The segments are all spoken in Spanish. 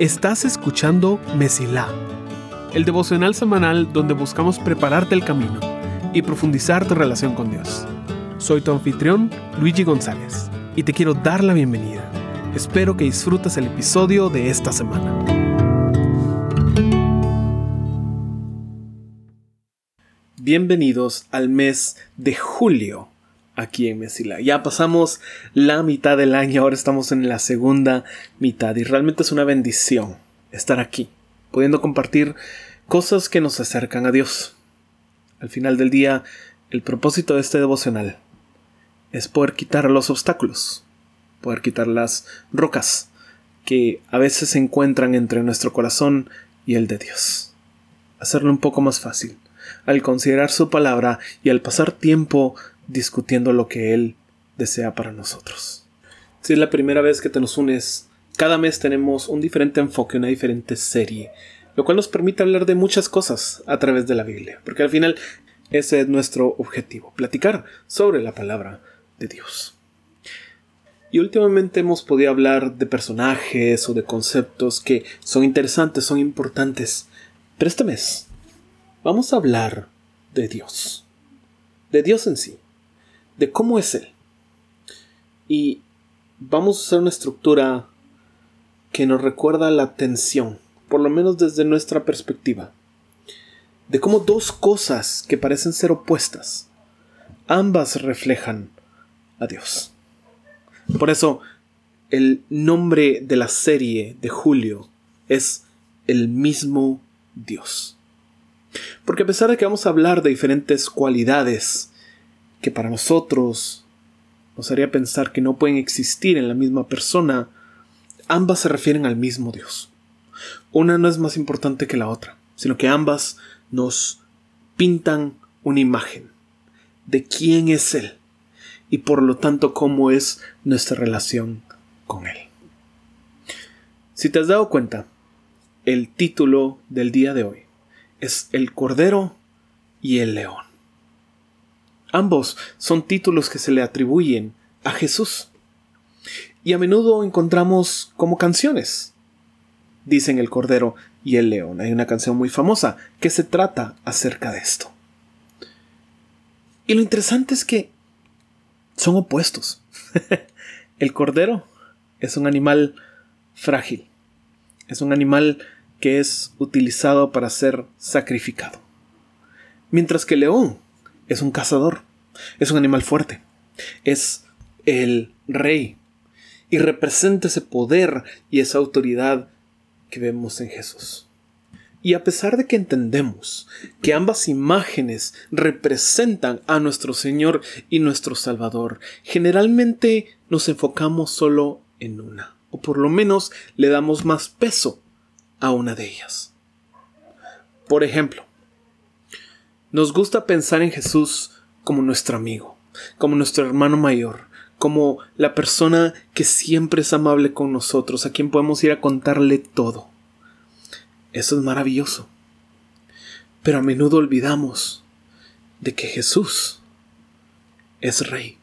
Estás escuchando Mesilá, el devocional semanal donde buscamos prepararte el camino y profundizar tu relación con Dios. Soy tu anfitrión, Luigi González, y te quiero dar la bienvenida. Espero que disfrutes el episodio de esta semana. Bienvenidos al mes de julio aquí en Mesila. Ya pasamos la mitad del año, ahora estamos en la segunda mitad y realmente es una bendición estar aquí, pudiendo compartir cosas que nos acercan a Dios. Al final del día, el propósito de este devocional es poder quitar los obstáculos, poder quitar las rocas que a veces se encuentran entre nuestro corazón y el de Dios. Hacerlo un poco más fácil al considerar su palabra y al pasar tiempo discutiendo lo que Él desea para nosotros. Si es la primera vez que te nos unes, cada mes tenemos un diferente enfoque, una diferente serie, lo cual nos permite hablar de muchas cosas a través de la Biblia, porque al final ese es nuestro objetivo, platicar sobre la palabra de Dios. Y últimamente hemos podido hablar de personajes o de conceptos que son interesantes, son importantes, pero este mes vamos a hablar de Dios, de Dios en sí de cómo es Él. Y vamos a hacer una estructura que nos recuerda la tensión, por lo menos desde nuestra perspectiva, de cómo dos cosas que parecen ser opuestas, ambas reflejan a Dios. Por eso, el nombre de la serie de Julio es el mismo Dios. Porque a pesar de que vamos a hablar de diferentes cualidades que para nosotros nos haría pensar que no pueden existir en la misma persona, ambas se refieren al mismo Dios. Una no es más importante que la otra, sino que ambas nos pintan una imagen de quién es Él y por lo tanto cómo es nuestra relación con Él. Si te has dado cuenta, el título del día de hoy es El Cordero y el León. Ambos son títulos que se le atribuyen a Jesús. Y a menudo encontramos como canciones. Dicen el Cordero y el León. Hay una canción muy famosa que se trata acerca de esto. Y lo interesante es que son opuestos. el Cordero es un animal frágil. Es un animal que es utilizado para ser sacrificado. Mientras que el león es un cazador, es un animal fuerte, es el rey y representa ese poder y esa autoridad que vemos en Jesús. Y a pesar de que entendemos que ambas imágenes representan a nuestro Señor y nuestro Salvador, generalmente nos enfocamos solo en una, o por lo menos le damos más peso a una de ellas. Por ejemplo, nos gusta pensar en Jesús como nuestro amigo, como nuestro hermano mayor, como la persona que siempre es amable con nosotros, a quien podemos ir a contarle todo. Eso es maravilloso. Pero a menudo olvidamos de que Jesús es rey.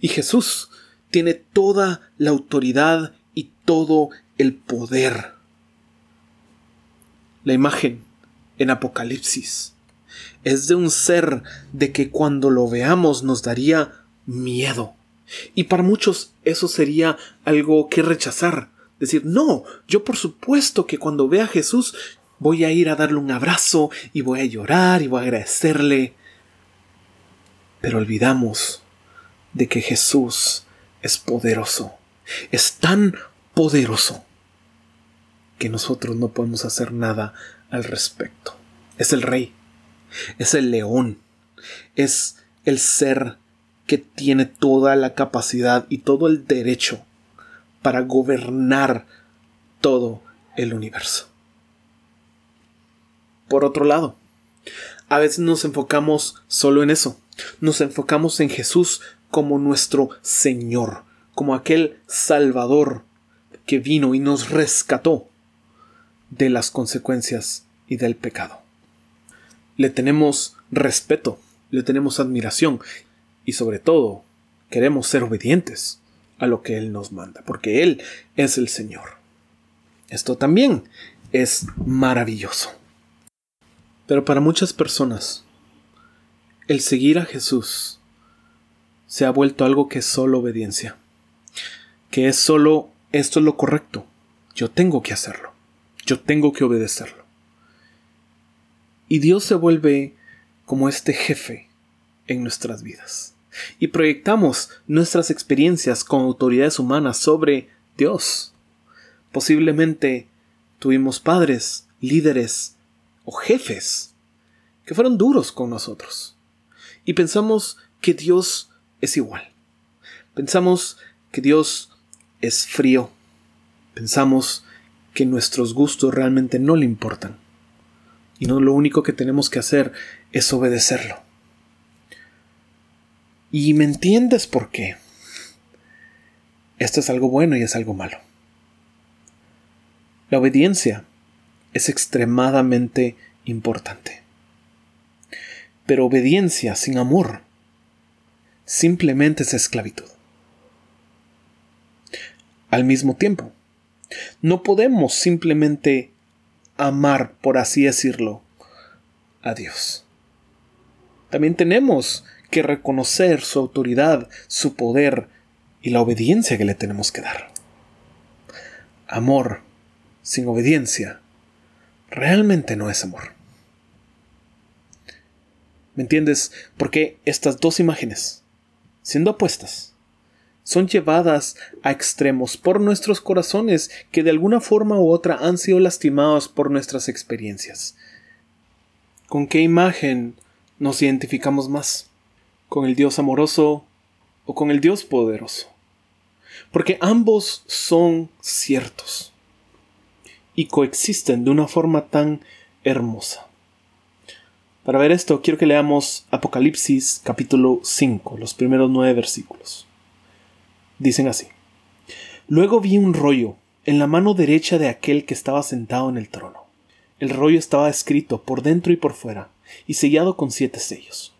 Y Jesús tiene toda la autoridad y todo el poder. La imagen en Apocalipsis es de un ser de que cuando lo veamos nos daría miedo. Y para muchos eso sería algo que rechazar. Decir, no, yo por supuesto que cuando vea a Jesús voy a ir a darle un abrazo y voy a llorar y voy a agradecerle. Pero olvidamos de que Jesús es poderoso. Es tan poderoso que nosotros no podemos hacer nada al respecto. Es el rey es el león, es el ser que tiene toda la capacidad y todo el derecho para gobernar todo el universo. Por otro lado, a veces nos enfocamos solo en eso, nos enfocamos en Jesús como nuestro Señor, como aquel Salvador que vino y nos rescató de las consecuencias y del pecado le tenemos respeto, le tenemos admiración y sobre todo queremos ser obedientes a lo que Él nos manda, porque Él es el Señor. Esto también es maravilloso. Pero para muchas personas, el seguir a Jesús se ha vuelto algo que es solo obediencia, que es solo esto es lo correcto, yo tengo que hacerlo, yo tengo que obedecerlo. Y Dios se vuelve como este jefe en nuestras vidas. Y proyectamos nuestras experiencias con autoridades humanas sobre Dios. Posiblemente tuvimos padres, líderes o jefes que fueron duros con nosotros. Y pensamos que Dios es igual. Pensamos que Dios es frío. Pensamos que nuestros gustos realmente no le importan. Y no lo único que tenemos que hacer es obedecerlo. Y me entiendes por qué. Esto es algo bueno y es algo malo. La obediencia es extremadamente importante. Pero obediencia sin amor simplemente es esclavitud. Al mismo tiempo, no podemos simplemente amar, por así decirlo, a Dios. También tenemos que reconocer su autoridad, su poder y la obediencia que le tenemos que dar. Amor sin obediencia realmente no es amor. ¿Me entiendes? Porque estas dos imágenes siendo apuestas, son llevadas a extremos por nuestros corazones que de alguna forma u otra han sido lastimados por nuestras experiencias. ¿Con qué imagen nos identificamos más? ¿Con el Dios amoroso o con el Dios poderoso? Porque ambos son ciertos y coexisten de una forma tan hermosa. Para ver esto, quiero que leamos Apocalipsis capítulo 5, los primeros nueve versículos. Dicen así. Luego vi un rollo en la mano derecha de aquel que estaba sentado en el trono. El rollo estaba escrito por dentro y por fuera, y sellado con siete sellos.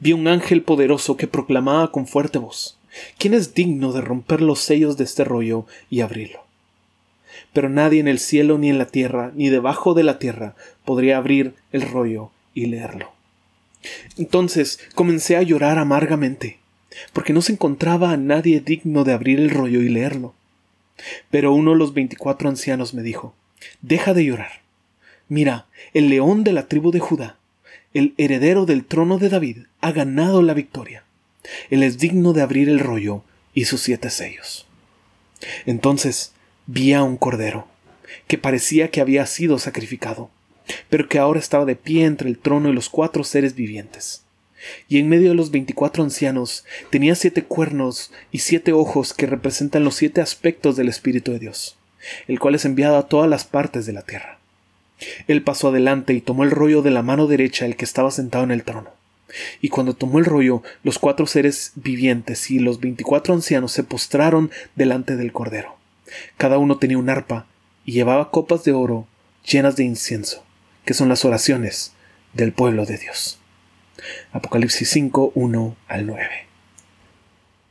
Vi un ángel poderoso que proclamaba con fuerte voz, ¿quién es digno de romper los sellos de este rollo y abrirlo? Pero nadie en el cielo ni en la tierra, ni debajo de la tierra, podría abrir el rollo y leerlo. Entonces comencé a llorar amargamente, porque no se encontraba a nadie digno de abrir el rollo y leerlo. Pero uno de los veinticuatro ancianos me dijo Deja de llorar. Mira, el león de la tribu de Judá, el heredero del trono de David, ha ganado la victoria. Él es digno de abrir el rollo y sus siete sellos. Entonces vi a un cordero, que parecía que había sido sacrificado pero que ahora estaba de pie entre el trono y los cuatro seres vivientes. Y en medio de los veinticuatro ancianos tenía siete cuernos y siete ojos que representan los siete aspectos del Espíritu de Dios, el cual es enviado a todas las partes de la tierra. Él pasó adelante y tomó el rollo de la mano derecha el que estaba sentado en el trono. Y cuando tomó el rollo, los cuatro seres vivientes y los veinticuatro ancianos se postraron delante del Cordero. Cada uno tenía un arpa y llevaba copas de oro llenas de incienso que son las oraciones del pueblo de Dios. Apocalipsis 5, 1 al 9.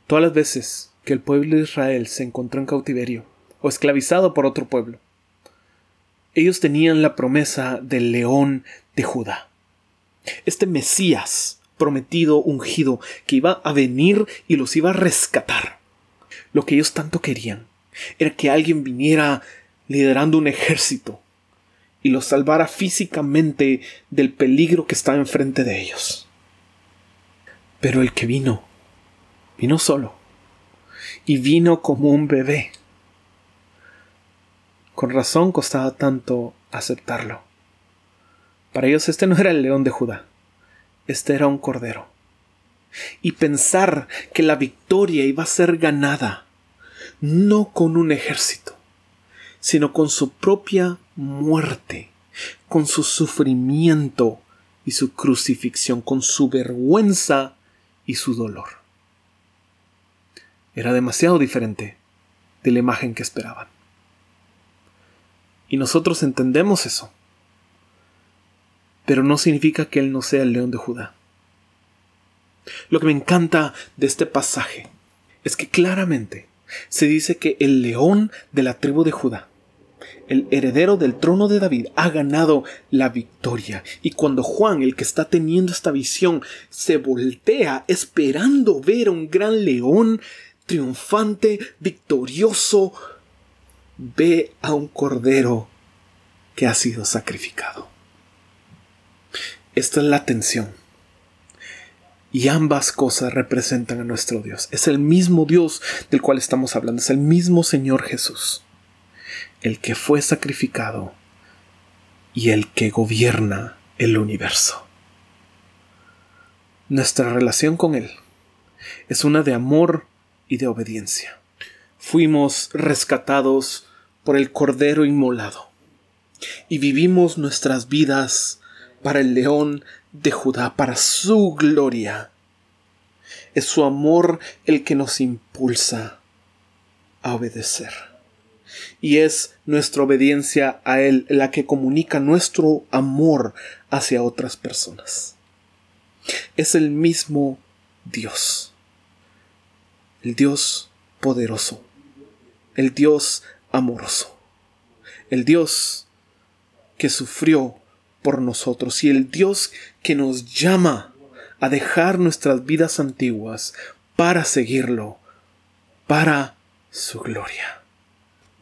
Todas las veces que el pueblo de Israel se encontró en cautiverio o esclavizado por otro pueblo, ellos tenían la promesa del león de Judá. Este Mesías prometido, ungido, que iba a venir y los iba a rescatar. Lo que ellos tanto querían era que alguien viniera liderando un ejército y los salvara físicamente del peligro que estaba enfrente de ellos. Pero el que vino, vino solo, y vino como un bebé. Con razón costaba tanto aceptarlo. Para ellos este no era el león de Judá, este era un cordero. Y pensar que la victoria iba a ser ganada, no con un ejército, sino con su propia muerte, con su sufrimiento y su crucifixión, con su vergüenza y su dolor. Era demasiado diferente de la imagen que esperaban. Y nosotros entendemos eso. Pero no significa que Él no sea el león de Judá. Lo que me encanta de este pasaje es que claramente se dice que el león de la tribu de Judá, el heredero del trono de David, ha ganado la victoria. Y cuando Juan, el que está teniendo esta visión, se voltea esperando ver a un gran león triunfante, victorioso, ve a un cordero que ha sido sacrificado. Esta es la tensión. Y ambas cosas representan a nuestro Dios. Es el mismo Dios del cual estamos hablando. Es el mismo Señor Jesús. El que fue sacrificado y el que gobierna el universo. Nuestra relación con Él es una de amor y de obediencia. Fuimos rescatados por el Cordero inmolado y vivimos nuestras vidas para el león de Judá, para su gloria. Es su amor el que nos impulsa a obedecer. Y es nuestra obediencia a Él la que comunica nuestro amor hacia otras personas. Es el mismo Dios. El Dios poderoso. El Dios amoroso. El Dios que sufrió por nosotros y el Dios que nos llama a dejar nuestras vidas antiguas para seguirlo, para su gloria.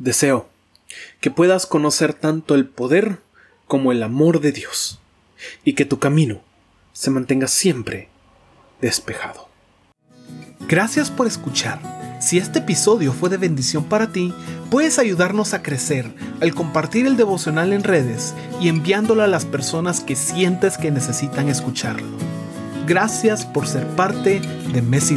Deseo que puedas conocer tanto el poder como el amor de Dios y que tu camino se mantenga siempre despejado. Gracias por escuchar. Si este episodio fue de bendición para ti, puedes ayudarnos a crecer al compartir el devocional en redes y enviándolo a las personas que sientes que necesitan escucharlo. Gracias por ser parte de Messi